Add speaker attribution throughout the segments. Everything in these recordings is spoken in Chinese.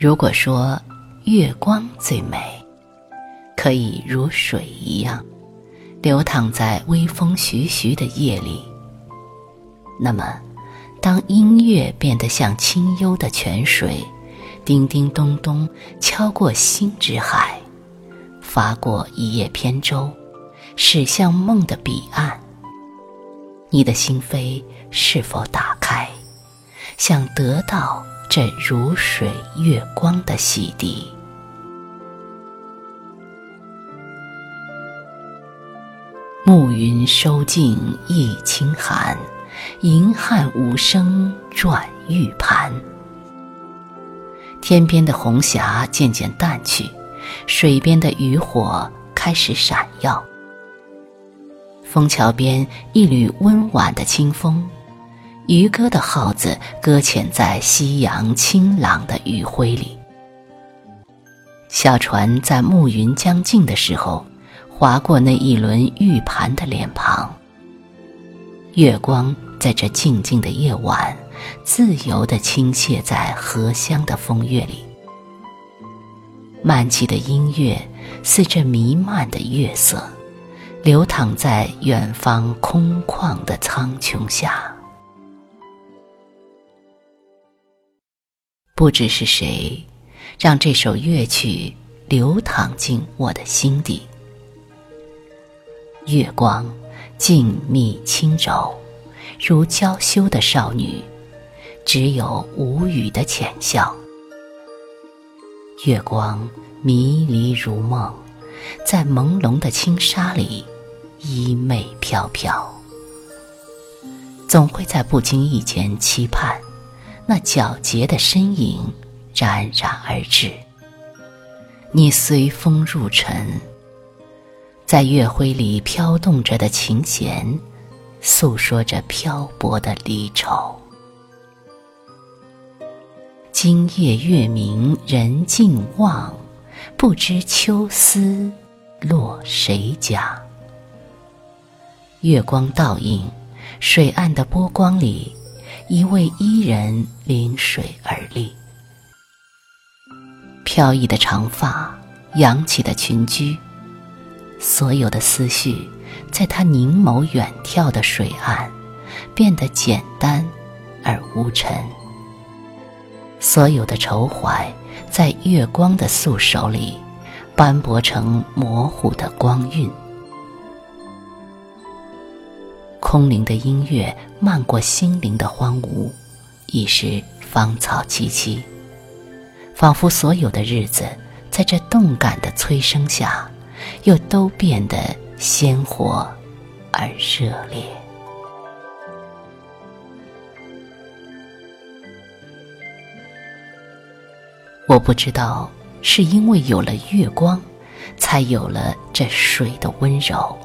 Speaker 1: 如果说月光最美，可以如水一样流淌在微风徐徐的夜里，那么，当音乐变得像清幽的泉水，叮叮咚咚敲过心之海，划过一叶扁舟，驶向梦的彼岸，你的心扉是否打开，想得到？这如水月光的洗涤，暮云收尽一清寒，银汉无声转玉盘。天边的红霞渐渐淡去，水边的渔火开始闪耀。枫桥边一缕温婉的清风。渔歌的号子搁浅在夕阳清朗的余晖里，小船在暮云将尽的时候，划过那一轮玉盘的脸庞。月光在这静静的夜晚，自由地倾泻在荷香的风月里。漫起的音乐似这弥漫的月色，流淌在远方空旷的苍穹下。不知是谁，让这首乐曲流淌进我的心底。月光静谧轻柔，如娇羞的少女，只有无语的浅笑。月光迷离如梦，在朦胧的轻纱里，衣袂飘飘，总会在不经意间期盼。那皎洁的身影冉冉而至，你随风入尘，在月辉里飘动着的琴弦，诉说着漂泊的离愁。今夜月明人尽望，不知秋思落谁家。月光倒映水岸的波光里。一位伊人临水而立，飘逸的长发，扬起的裙裾，所有的思绪，在他凝眸远眺的水岸，变得简单而无尘。所有的愁怀，在月光的素手里，斑驳成模糊的光晕。空灵的音乐漫过心灵的荒芜，已是芳草萋萋，仿佛所有的日子在这动感的催生下，又都变得鲜活而热烈。我不知道是因为有了月光，才有了这水的温柔，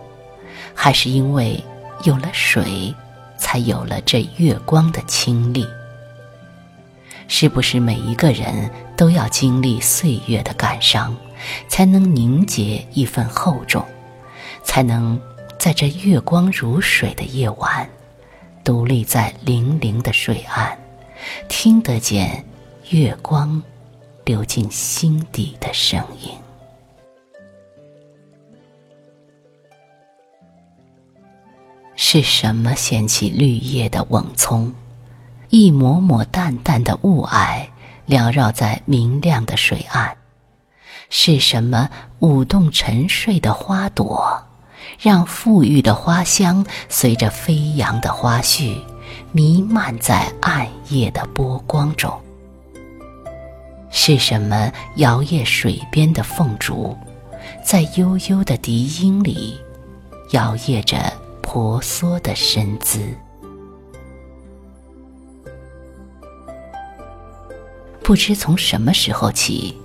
Speaker 1: 还是因为。有了水，才有了这月光的清丽。是不是每一个人都要经历岁月的感伤，才能凝结一份厚重，才能在这月光如水的夜晚，独立在粼粼的水岸，听得见月光流进心底的声音？是什么掀起绿叶的蓊葱？一抹抹淡淡的雾霭缭绕在明亮的水岸。是什么舞动沉睡的花朵，让馥郁的花香随着飞扬的花絮，弥漫在暗夜的波光中？是什么摇曳水边的凤竹，在悠悠的笛音里，摇曳着？婆娑的身姿，不知从什么时候起，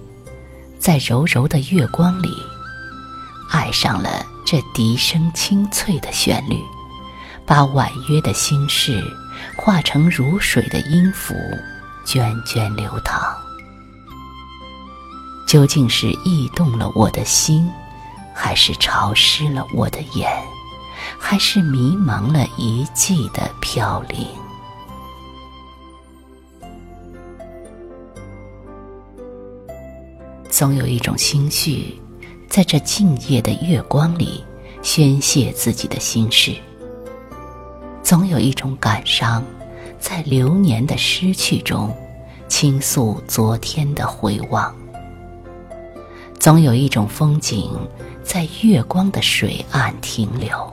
Speaker 1: 在柔柔的月光里，爱上了这笛声清脆的旋律，把婉约的心事化成如水的音符，涓涓流淌。究竟是驿动了我的心，还是潮湿了我的眼？还是迷茫了一季的飘零。总有一种心绪，在这静夜的月光里宣泄自己的心事；总有一种感伤，在流年的失去中倾诉昨天的回望；总有一种风景，在月光的水岸停留，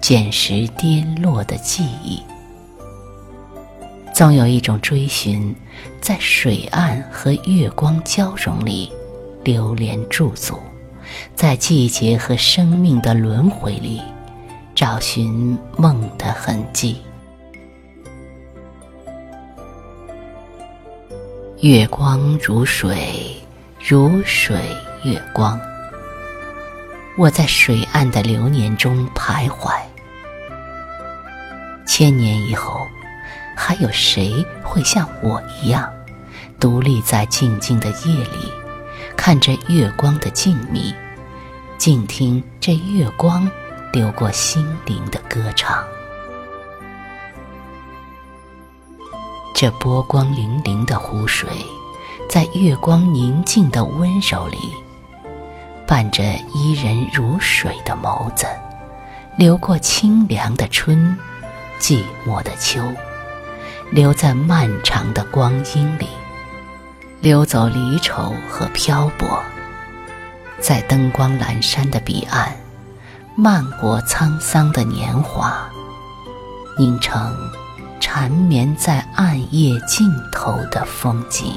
Speaker 1: 捡拾跌落的记忆。总有一种追寻，在水岸和月光交融里流连驻足，在季节和生命的轮回里找寻梦的痕迹。月光如水，如水月光。我在水岸的流年中徘徊，千年以后。还有谁会像我一样，独立在静静的夜里，看着月光的静谧，静听这月光流过心灵的歌唱？这波光粼粼的湖水，在月光宁静的温柔里，伴着伊人如水的眸子，流过清凉的春，寂寞的秋。留在漫长的光阴里，流走离愁和漂泊，在灯光阑珊的彼岸，漫过沧桑的年华，凝成缠绵在暗夜尽头的风景。